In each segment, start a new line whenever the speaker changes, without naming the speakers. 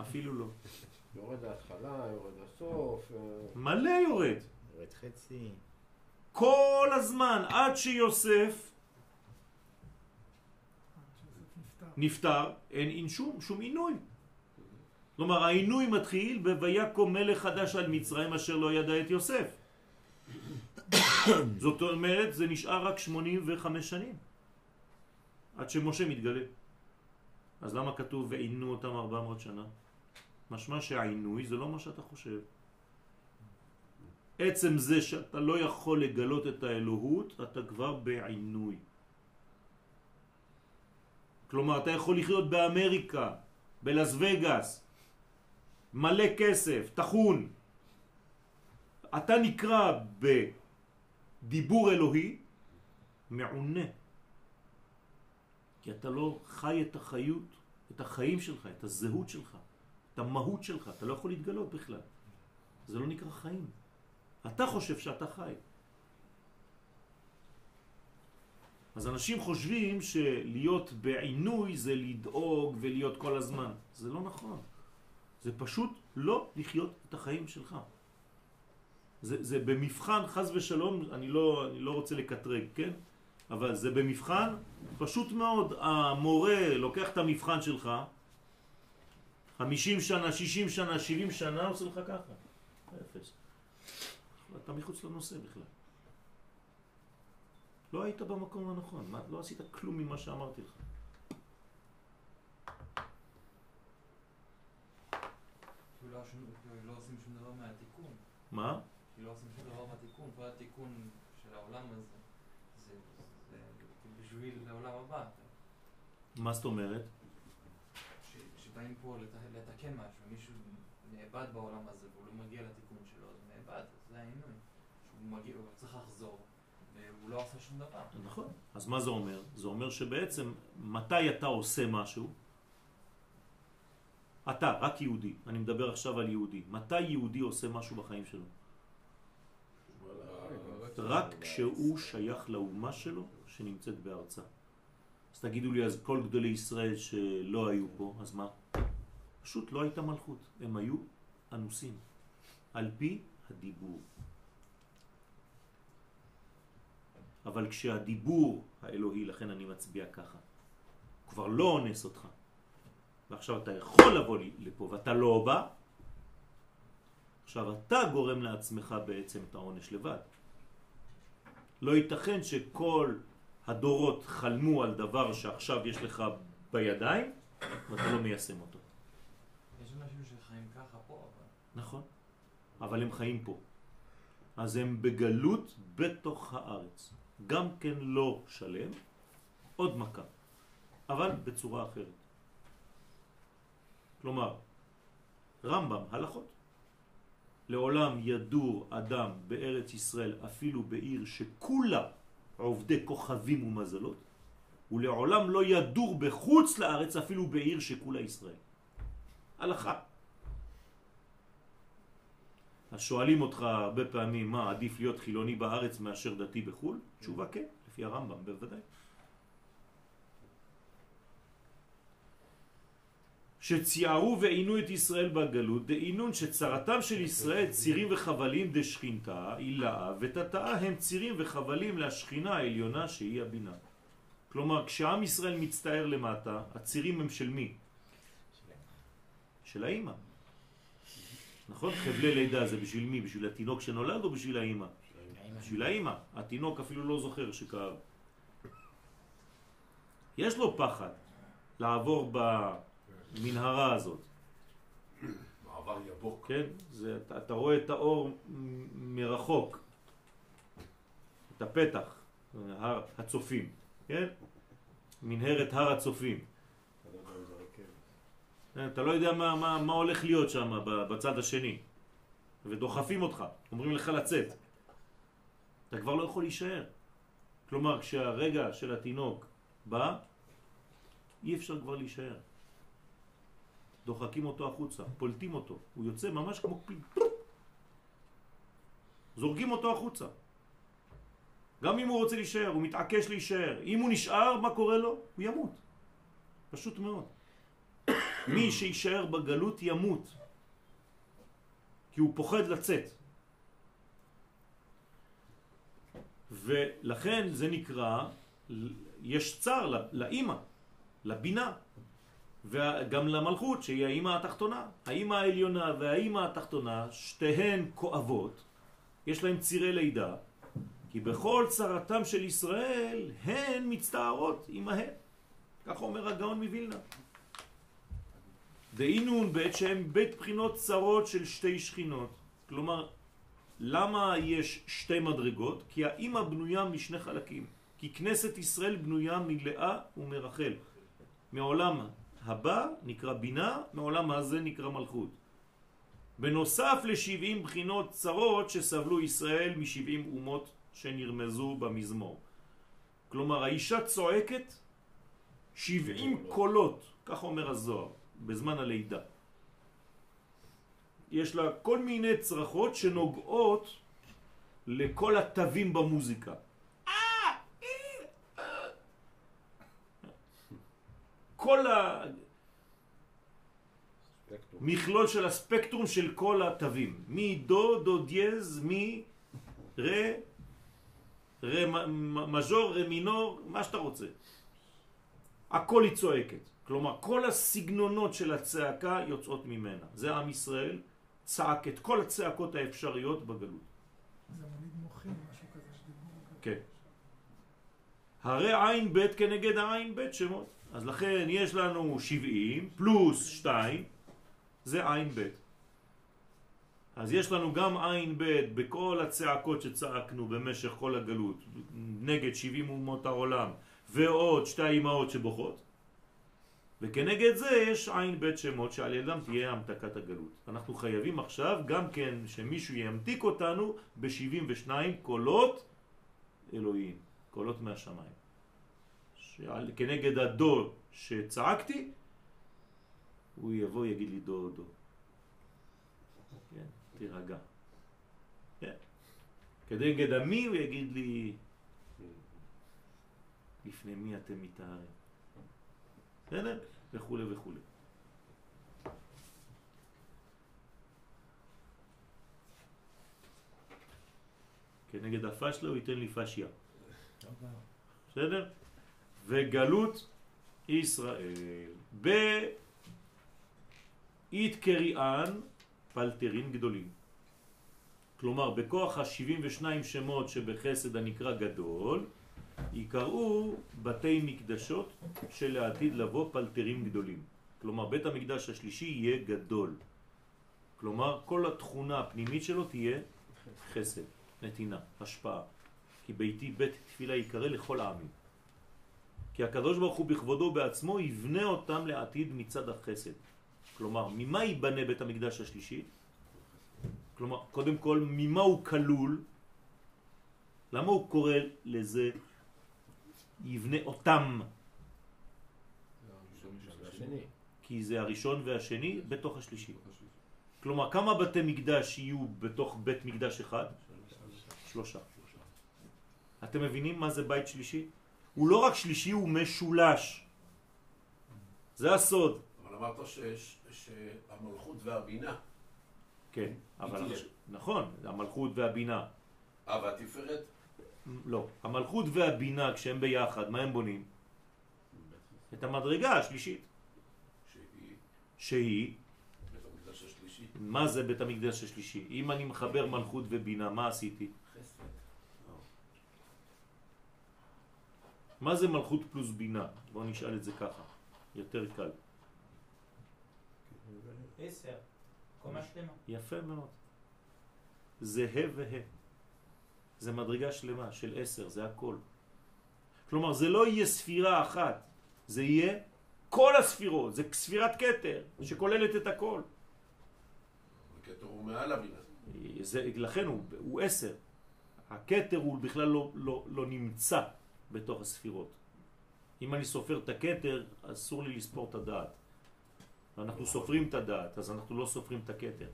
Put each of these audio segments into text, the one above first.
אפילו לא.
יורד להתחלה, יורד לסוף. אה,
מלא יורד.
יורד חצי.
כל הזמן, עד שיוסף נפטר, אין, אין שום, שום עינוי. כלומר, העינוי מתחיל ב"ויקום מלך חדש על מצרים אשר לא ידע את יוסף". זאת אומרת, זה נשאר רק 85 שנים, עד שמשה מתגלה. אז למה כתוב ועינו אותם 400 שנה? משמע שהעינוי זה לא מה שאתה חושב. עצם זה שאתה לא יכול לגלות את האלוהות, אתה כבר בעינוי. כלומר, אתה יכול לחיות באמריקה, בלס וגאס, מלא כסף, תחון. אתה נקרא בדיבור אלוהי מעונה. כי אתה לא חי את החיות, את החיים שלך, את הזהות שלך, את המהות שלך, אתה לא יכול להתגלות בכלל. זה לא נקרא חיים. אתה חושב שאתה חי. אז אנשים חושבים שלהיות בעינוי זה לדאוג ולהיות כל הזמן. זה לא נכון. זה פשוט לא לחיות את החיים שלך. זה, זה במבחן, חז ושלום, אני לא, אני לא רוצה לקטרג, כן? אבל זה במבחן, פשוט מאוד, המורה לוקח את המבחן שלך, 50 שנה, 60 שנה, 70 שנה, עושה לך ככה. אפס. אתה מחוץ לנושא בכלל. לא היית במקום הנכון, מה, לא עשית כלום ממה שאמרתי לך.
לא, לא עושים שום דבר מהתיקון.
מה?
כי לא עושים שום דבר מהתיקון, כל התיקון של העולם הזה, זה, זה, זה בשביל העולם הבא.
מה זאת אומרת?
ש- שבאים פה לת- לתקן משהו, מישהו נאבד בעולם הזה והוא לא מגיע לתיקון שלו, אז הוא נאבד, זה העינוי. שהוא מגיע, הוא צריך לחזור, והוא לא עשה שום דבר.
נכון. אז מה זה אומר? זה אומר שבעצם מתי אתה עושה משהו? אתה, רק יהודי, אני מדבר עכשיו על יהודי. מתי יהודי עושה משהו בחיים שלו? רק כשהוא שייך לאומה שלו שנמצאת בארצה. אז תגידו לי, אז כל גדולי ישראל שלא היו פה, אז מה? פשוט לא הייתה מלכות, הם היו אנוסים, על פי הדיבור. אבל כשהדיבור האלוהי, לכן אני מצביע ככה, הוא כבר לא אונס אותך, ועכשיו אתה יכול לבוא לי לפה ואתה לא בא, עכשיו אתה גורם לעצמך בעצם את העונש לבד. לא ייתכן שכל הדורות חלמו על דבר שעכשיו יש לך בידיים ואתה לא מיישם אותו.
יש אנשים שחיים ככה פה, אבל...
נכון, אבל הם חיים פה. אז הם בגלות בתוך הארץ. גם כן לא שלם, עוד מכה, אבל בצורה אחרת. כלומר, רמב"ם, הלכות. לעולם ידור אדם בארץ ישראל אפילו בעיר שכולה עובדי כוכבים ומזלות, ולעולם לא ידור בחוץ לארץ אפילו בעיר שכולה ישראל. הלכה. אז שואלים אותך הרבה פעמים מה עדיף להיות חילוני בארץ מאשר דתי בחו"ל? תשובה כן, לפי הרמב"ם בוודאי. שציירו ועינו את ישראל בגלות, דעינון שצרתם של ישראל צירים וחבלים דשכינתה, אילאה, ותתאה הם צירים וחבלים להשכינה העליונה שהיא הבינה. כלומר, כשעם ישראל מצטער למטה, הצירים הם של מי? של האימא. נכון? חבלי לידה זה בשביל מי? בשביל התינוק שנולד או בשביל האימא? בשביל האימא. התינוק אפילו לא זוכר שכאב. יש לו פחד לעבור במנהרה הזאת.
מעבר יבוק.
כן? זה, אתה, אתה רואה את האור מרחוק. את הפתח, הר הצופים, כן? מנהרת הר הצופים. אתה לא יודע מה, מה, מה הולך להיות שם בצד השני ודוחפים אותך, אומרים לך לצאת אתה כבר לא יכול להישאר כלומר כשהרגע של התינוק בא אי אפשר כבר להישאר דוחקים אותו החוצה, פולטים אותו. הוא יוצא ממש כמו פיל זורקים אותו החוצה. גם אם הוא רוצה להישאר, הוא מתעקש להישאר. אם הוא נשאר, מה קורה לו? הוא ימות. פשוט מאוד. מי שישאר בגלות ימות, כי הוא פוחד לצאת. ולכן זה נקרא, יש צר לאימא, לבינה, וגם למלכות שהיא האימא התחתונה. האימא העליונה והאימא התחתונה, שתיהן כואבות, יש להן צירי לידה, כי בכל צרתם של ישראל הן מצטערות עמהן. כך אומר הגאון מווילנה. דהינון בית שהם בית בחינות צרות של שתי שכינות. כלומר, למה יש שתי מדרגות? כי האימא בנויה משני חלקים. כי כנסת ישראל בנויה מלאה ומרחל. מעולם הבא נקרא בינה, מעולם הזה נקרא מלכות. בנוסף לשבעים בחינות צרות שסבלו ישראל משבעים אומות שנרמזו במזמור. כלומר, האישה צועקת שבעים קולות, כך אומר הזוהר, בזמן הלידה. יש לה כל מיני צרחות שנוגעות לכל התווים במוזיקה. כל המכלול של הספקטרום של כל התווים, מדו, דו דיאז, מי, רה, רה מז'ור, רה מינור, מה שאתה רוצה. הכל היא צועקת. כלומר, כל הסגנונות של הצעקה יוצאות ממנה. זה עם ישראל צעק את כל הצעקות האפשריות בגלות.
זה מוליד מוחין, משהו כזה שדיברו.
כן. הרי עין ב' כנגד העין ב' שמות. אז לכן יש לנו 70 פלוס 2, זה עין ב'. אז יש לנו גם עין ב' בכל הצעקות שצעקנו במשך כל הגלות, נגד 70 אומות העולם, ועוד שתי אמהות שבוכות. וכנגד זה יש עין בית שמות שעל ידם תהיה המתקת הגלות. אנחנו חייבים עכשיו גם כן שמישהו ימתיק אותנו ב-72 קולות אלוהים, קולות מהשמיים. שעל, כנגד הדו שצעקתי, הוא יבוא יגיד לי דו דו. כן, תירגע. כן. כנגד המי הוא יגיד לי לפני מי אתם מתארים. בסדר? וכו' וכו'. כנגד הפשלה הוא ייתן לי פשיה. בסדר? וגלות ישראל. באית קריאן פלטרין גדולים. כלומר, בכוח ה-72 שמות שבחסד הנקרא גדול, יקראו בתי מקדשות שלעתיד לבוא פלטרים גדולים. כלומר, בית המקדש השלישי יהיה גדול. כלומר, כל התכונה הפנימית שלו תהיה חסד, נתינה, השפעה. כי ביתי בית תפילה יקרא לכל העמים. כי הקדוש ברוך הוא בכבודו בעצמו יבנה אותם לעתיד מצד החסד. כלומר, ממה ייבנה בית המקדש השלישי? כלומר, קודם כל, ממה הוא כלול? למה הוא קורא לזה יבנה אותם. כי זה הראשון והשני בתוך השלישי. כלומר, כמה בתי מקדש יהיו בתוך בית מקדש אחד? שלושה. אתם מבינים מה זה בית שלישי? הוא לא רק שלישי, הוא משולש. זה הסוד.
אבל אמרת שהמלכות והבינה.
כן, אבל... נכון, המלכות והבינה.
אה, והתפארת?
לא. המלכות והבינה, כשהם ביחד, מה הם בונים? את המדרגה השלישית.
שהיא?
שהיא? מה זה בית המקדש השלישי? אם אני מחבר מלכות ובינה, מה עשיתי?
חסד.
מה זה מלכות פלוס בינה? בואו נשאל את זה ככה, יותר קל.
עשר, קומה שלמה.
יפה מאוד. זה ה' וה'. זה מדרגה שלמה של עשר, זה הכל. כלומר, זה לא יהיה ספירה אחת, זה יהיה כל הספירות, זה ספירת קטר שכוללת את הכל.
הקטר הוא מעל הבינה.
זה, לכן הוא, הוא עשר. הקטר הוא בכלל לא, לא, לא נמצא בתוך הספירות. אם אני סופר את הקטר, אסור לי לספור את הדעת. אנחנו סופרים את הדעת, אז אנחנו לא סופרים את הקטר.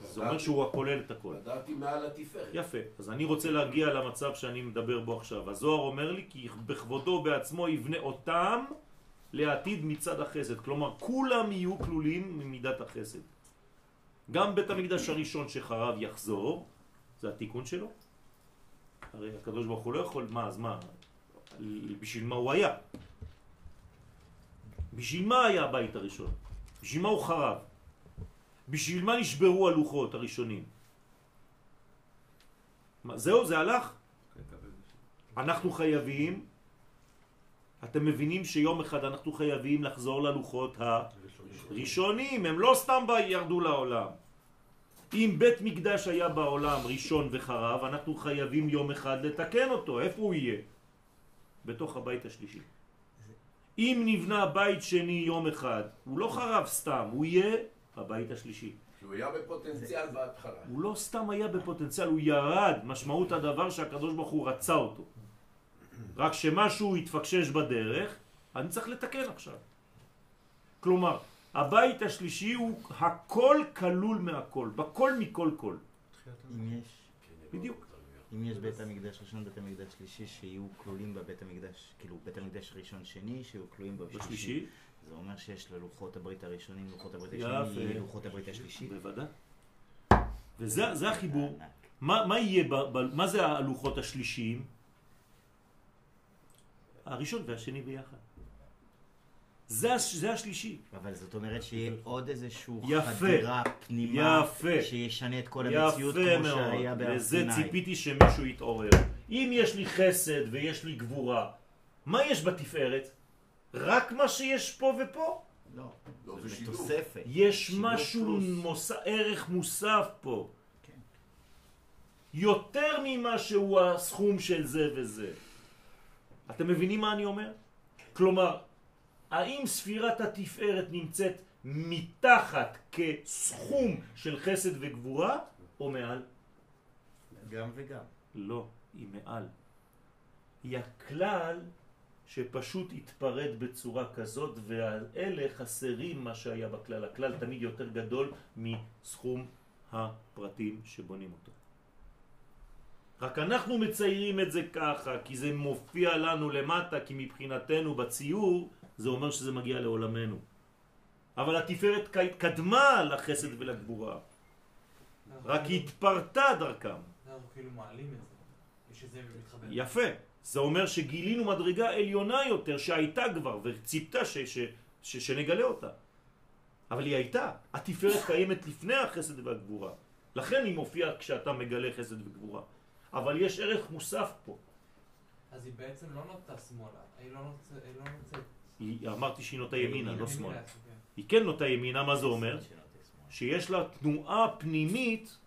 זה אומר שהוא הכולל את הכל.
לדעתי מעל התפארת.
יפה, אז אני רוצה להגיע למצב שאני מדבר בו עכשיו. הזוהר אומר לי כי בכבודו בעצמו יבנה אותם לעתיד מצד החסד. כלומר, כולם יהיו כלולים ממידת החסד. גם בית המקדש הראשון שחרב יחזור, זה התיקון שלו. הרי הקדוש ברוך הוא לא יכול, מה, אז מה? בשביל מה הוא היה? בשביל מה היה הבית הראשון? בשביל מה הוא חרב? בשביל מה נשברו הלוחות הראשונים? מה, זהו, זה הלך? אנחנו חייבים, אתם מבינים שיום אחד אנחנו חייבים לחזור ללוחות הראשונים, הם לא סתם ירדו לעולם. אם בית מקדש היה בעולם ראשון וחרב, אנחנו חייבים יום אחד לתקן אותו. איפה הוא יהיה? בתוך הבית השלישי. אם נבנה בית שני יום אחד, הוא לא חרב סתם, הוא יהיה הבית השלישי.
שהוא היה בפוטנציאל בהתחלה.
הוא לא סתם היה בפוטנציאל, הוא ירד. משמעות הדבר שהקדוש ברוך הוא רצה אותו. רק שמשהו התפקשש בדרך, אני צריך לתקן עכשיו. כלומר, הבית השלישי הוא הכל כלול מהכל, בכל מכל כל.
אם יש,
בדיוק.
אם יש בית המקדש ראשון, בית המקדש שלישי, שיהיו כלולים בבית המקדש, כאילו בית המקדש ראשון שני, שיהיו כלולים בשלישי. זה אומר שיש ללוחות הברית הראשונים, לוחות הברית. השני, לוחות הברית השלישי.
בוודאי. וזה זה החיבור. מה, מה יהיה, ב, ב, מה זה הלוחות השלישיים? הראשון והשני ביחד. זה, זה השלישי.
אבל זאת אומרת שיהיה עוד איזשהו
יפה.
חדירה פנימה,
יפה.
שישנה את כל המציאות כמו
מאוד.
שהיה בהר
לזה
סיני.
ציפיתי שמישהו יתעורר. אם יש לי חסד ויש לי גבורה, מה יש בתפארת? רק מה שיש פה ופה?
לא,
לא,
זה. תוספת.
יש
שילוב
משהו. מוס... ערך מוסף פה.
כן.
יותר ממה שהוא הסכום של זה וזה. אתם מבינים מה אני אומר? כלומר, האם ספירת התפארת נמצאת מתחת כסכום של חסד וגבורה, או מעל?
גם וגם.
לא, היא מעל. היא הכלל שפשוט התפרד בצורה כזאת, והאלה חסרים מה שהיה בכלל. הכלל תמיד יותר גדול מסכום הפרטים שבונים אותו. רק אנחנו מציירים את זה ככה, כי זה מופיע לנו למטה, כי מבחינתנו בציור זה אומר שזה מגיע לעולמנו. אבל התפארת קדמה לחסד ולגבורה, רק התפרטה דרכם.
אנחנו כאילו מעלים את זה, ושזה מתחבר.
יפה. זה אומר שגילינו מדרגה עליונה יותר שהייתה כבר וציפתה ש, ש, ש, שנגלה אותה. אבל היא הייתה. התפארת קיימת לפני החסד והגבורה. לכן היא מופיעה כשאתה מגלה חסד וגבורה. אבל יש ערך מוסף פה.
אז היא בעצם לא נוטה שמאלה, היא לא נוצאת... היא לא
אמרתי שהיא נוטה ימינה, לא שמאלה.
כן.
היא כן נוטה ימינה, מה זה אומר? שיש לה תנועה פנימית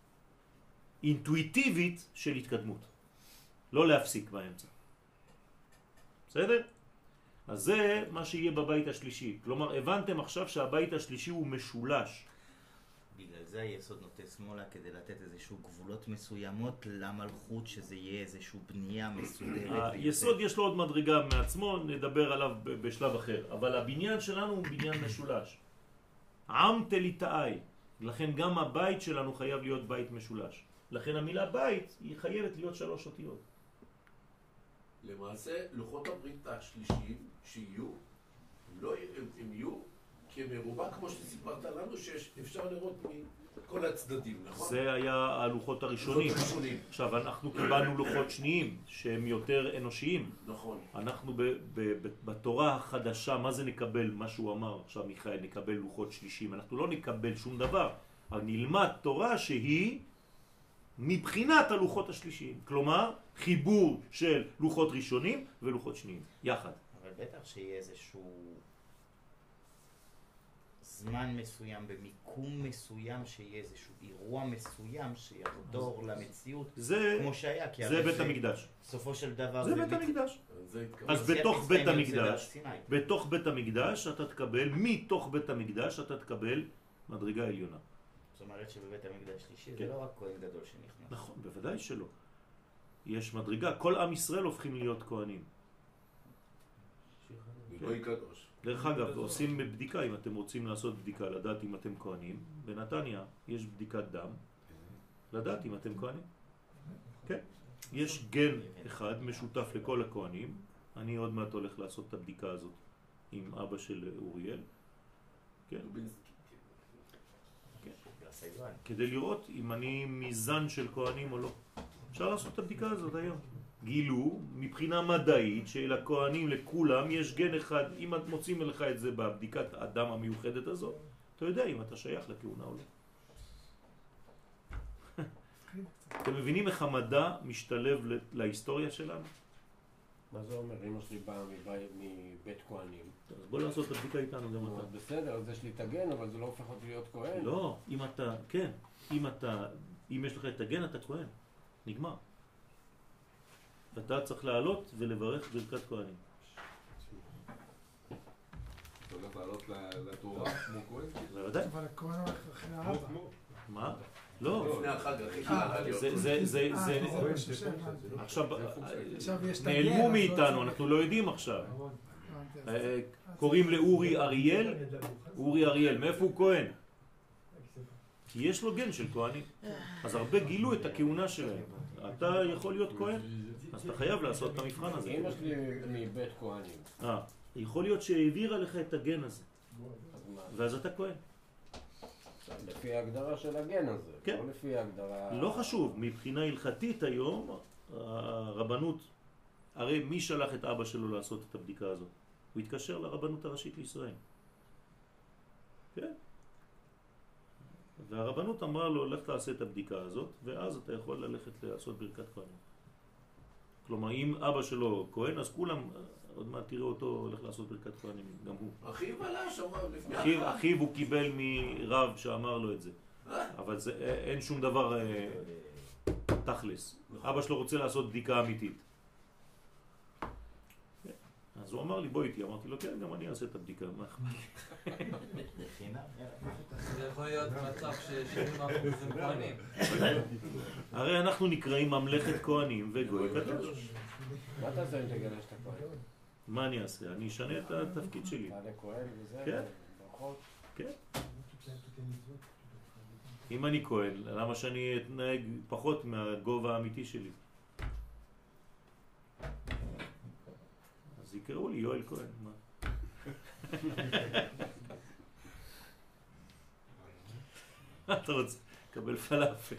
אינטואיטיבית של התקדמות. לא להפסיק באמצע. בסדר? אז זה מה שיהיה בבית השלישי. כלומר, הבנתם עכשיו שהבית השלישי הוא משולש.
בגלל זה היסוד נוטה שמאלה כדי לתת איזשהו גבולות מסוימות למלכות שזה יהיה איזשהו בנייה מסודרת.
היסוד יש לו עוד מדרגה מעצמו, נדבר עליו בשלב אחר. אבל הבניין שלנו הוא בניין משולש. עם תליטאי. לכן גם הבית שלנו חייב להיות בית משולש. לכן המילה בית היא חייבת להיות שלוש אותיות.
למעשה, לוחות הברית השלישיים שיהיו, לא, הם, הם יהיו כמרובע, כמו שסיפרת לנו, שאפשר לראות מכל הצדדים, נכון?
זה היה הלוחות הראשונים.
לוחות ראשונים,
עכשיו, אנחנו קיבלנו לוחות שניים שהם יותר אנושיים.
נכון.
אנחנו ב, ב, ב, בתורה החדשה, מה זה נקבל, מה שהוא אמר עכשיו מיכאל, נקבל לוחות שלישים. אנחנו לא נקבל שום דבר, אבל נלמד תורה שהיא מבחינת הלוחות השלישיים. כלומר, חיבור של לוחות ראשונים ולוחות שניים, יחד.
אבל בטח שיהיה איזשהו זמן מסוים, במיקום מסוים, שיהיה איזשהו אירוע מסוים שיחדור למציאות,
זה,
כמו שהיה, כי
זה בית המקדש.
בסופו של דבר
זה בית
מת-
המקדש.
אז זה
בתוך בית המקדש. בתוך בית המקדש אתה תקבל, מתוך בית המקדש אתה תקבל מדרגה עליונה.
זאת אומרת שבבית המקדש שלישי
כן.
זה לא רק כהן גדול שנכנס.
נכון, בוודאי שלא. יש מדרגה, כל עם ישראל הופכים להיות כהנים.
גוי קדוש.
דרך אגב, עושים בדיקה, אם אתם רוצים לעשות בדיקה, לדעת אם אתם כהנים, בנתניה יש בדיקת דם, לדעת אם אתם כהנים. כן. יש גן אחד משותף לכל הכהנים, אני עוד מעט הולך לעשות את הבדיקה הזאת. עם אבא של אוריאל, כן. כדי לראות אם אני מזן של כהנים או לא. אפשר לעשות את הבדיקה הזאת היום. גילו מבחינה מדעית שלכהנים, לכולם, יש גן אחד, אם את מוצאים לך את זה בבדיקת הדם המיוחדת הזאת, אתה יודע אם אתה שייך לכהונה או לא. אתם מבינים איך המדע משתלב להיסטוריה שלנו?
מה זה אומר? אמא שלי באה מבית- מבית כהנים.
אז בוא לעשות את הבדיקה איתנו גם אתה.
אז בסדר, אז יש לי את הגן, אבל זה לא הופך אותי להיות כהן.
לא, אם אתה, כן, אם אתה, אם יש לך את הגן אתה כהן, נגמר. אתה צריך לעלות ולברך ברכת כהנים.
אתה הולך לעלות ל- לתורה כמו כהן?
בוודאי.
אבל הכהן הולך אחרי האבא.
מה? לא.
לפני החג הכי
אה,
קל להיות.
זה,
אה,
עכשיו, נעלמו
לא
מאיתנו, אנחנו לא יודעים עכשיו. אה, קוראים לאורי אריאל, אורי אריאל, מאיפה הוא כהן? כי יש לו גן של כהנים. אז הרבה גילו את הכהונה שלהם. אתה יכול להיות כהן, אז אתה חייב לעשות את המבחן הזה.
אמא שלי מבית כהנים.
אה, יכול להיות שהעבירה לך את הגן הזה? ואז אתה כהן.
לפי ההגדרה של הגן הזה.
כן.
לא לפי ההגדרה...
לא חשוב, מבחינה הלכתית היום, הרבנות, הרי מי שלח את אבא שלו לעשות את הבדיקה הזאת? הוא התקשר לרבנות הראשית לישראל. כן. והרבנות אמרה לו, לך תעשה את הבדיקה הזאת, ואז אתה יכול ללכת לעשות ברכת כהנים. כלומר, אם אבא שלו כהן, אז כולם, עוד מעט תראה אותו הולך לעשות ברכת כהנים, גם הוא.
אחיו עלה שם לפני
אחיו. אחיו הוא קיבל מרב שאמר לו את זה. אבל זה, אין שום דבר אה, תכלס. אבא שלו רוצה לעשות בדיקה אמיתית. אז הוא אמר לי בוא איתי, אמרתי לו כן, גם אני אעשה את הבדיקה, מה אכפת לי?
זה יכול להיות מצב ש-70% הם כהנים.
הרי אנחנו נקראים ממלכת כהנים וגוי קדוש.
מה תעשה אם תגלה שאתה כהן?
מה אני אעשה? אני אשנה את התפקיד שלי.
תעלה כהן וזה?
כן.
ברכות.
כן. אם אני כהן, למה שאני אתנהג פחות מהגובה האמיתי שלי? אז יקראו לי יואל כהן. מה? אתה רוצה? קבל פלאפל.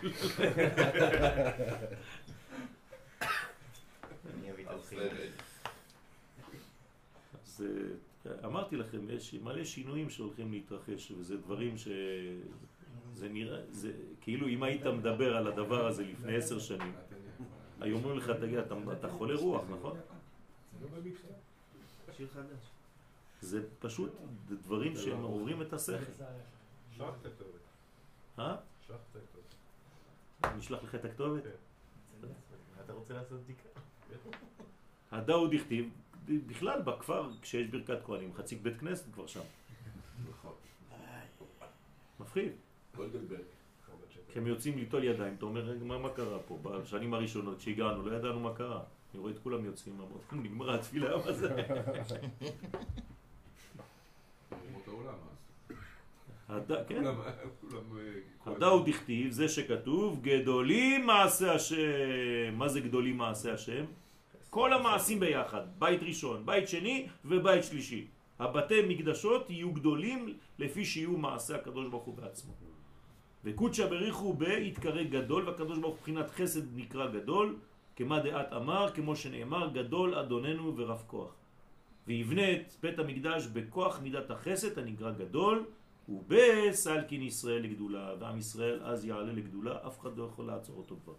אז,
אמרתי לכם, יש מלא שינויים שהולכים להתרחש, וזה דברים ש... זה נראה, זה כאילו אם היית מדבר על הדבר הזה לפני עשר שנים, היו אומרים לך, תגיד, אתה חולה רוח, נכון?
שיר חדש.
זה פשוט דברים שמעוררים את השכל.
שלח את הכתובת.
אה?
שלח את הכתובת.
אני אשלח לך את הכתובת?
אתה רוצה לעשות בדיקה?
הדאו דכתיב, בכלל בכפר, כשיש ברכת כהנים, חצי בית כנסת כבר שם.
נכון.
מפחיד.
גולדנברג.
הם יוצאים ליטול ידיים, אתה אומר, מה, מה קרה פה? בשנים הראשונות כשהגענו, לא ידענו מה קרה. אני רואה את כולם יוצאים, אמרתי, נגמרה התפילה, מה זה?
אומות העולם אז.
הד- כן.
אה.
הדאו דכתיב, זה שכתוב, גדולים מעשה השם. מה זה גדולים מעשה השם? כל המעשים ביחד, בית ראשון, בית שני ובית שלישי. הבתי מקדשות יהיו גדולים לפי שיהיו מעשה הקדוש ברוך הוא בעצמו. וקודשא בריחו בהתקרא גדול, והקדוש ברוך הוא מבחינת חסד נקרא גדול, כמה דעת אמר, כמו שנאמר, גדול אדוננו ורב כוח. ויבנה את בית המקדש בכוח מידת החסד הנקרא גדול, ובסלקין ישראל לגדולה, ועם ישראל אז יעלה לגדולה, אף אחד לא יכול לעצור אותו כבר.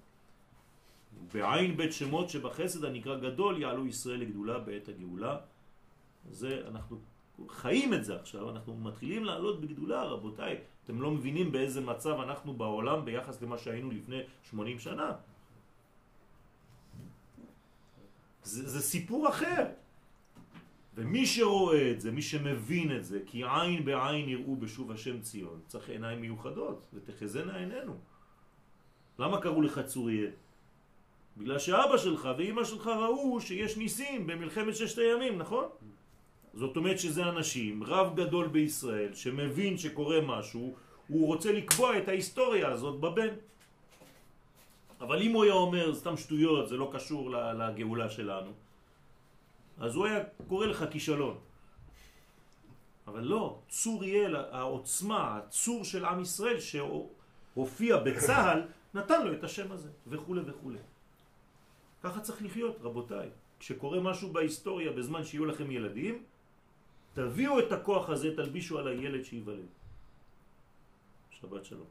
בעין בית שמות שבחסד הנקרא גדול יעלו ישראל לגדולה בעת הגאולה. זה אנחנו חיים את זה עכשיו, אנחנו מתחילים לעלות בגדולה רבותיי. אתם לא מבינים באיזה מצב אנחנו בעולם ביחס למה שהיינו לפני 80 שנה. זה, זה סיפור אחר. ומי שרואה את זה, מי שמבין את זה, כי עין בעין יראו בשוב השם ציון, צריך עיניים מיוחדות, ותחזינה עינינו. למה קראו לך צוריאל? בגלל שאבא שלך ואימא שלך ראו שיש ניסים במלחמת ששת הימים, נכון? זאת אומרת שזה אנשים, רב גדול בישראל, שמבין שקורה משהו, הוא רוצה לקבוע את ההיסטוריה הזאת בבן. אבל אם הוא היה אומר סתם שטויות, זה לא קשור לגאולה שלנו, אז הוא היה קורא לך כישלון. אבל לא, צור יהיה העוצמה, הצור של עם ישראל שהופיע בצה"ל, נתן לו את השם הזה, וכו' וכו'. ככה צריך לחיות, רבותיי. כשקורה משהו בהיסטוריה בזמן שיהיו לכם ילדים, תביאו את הכוח הזה, תלבישו על הילד שייוולד. שבת שלום.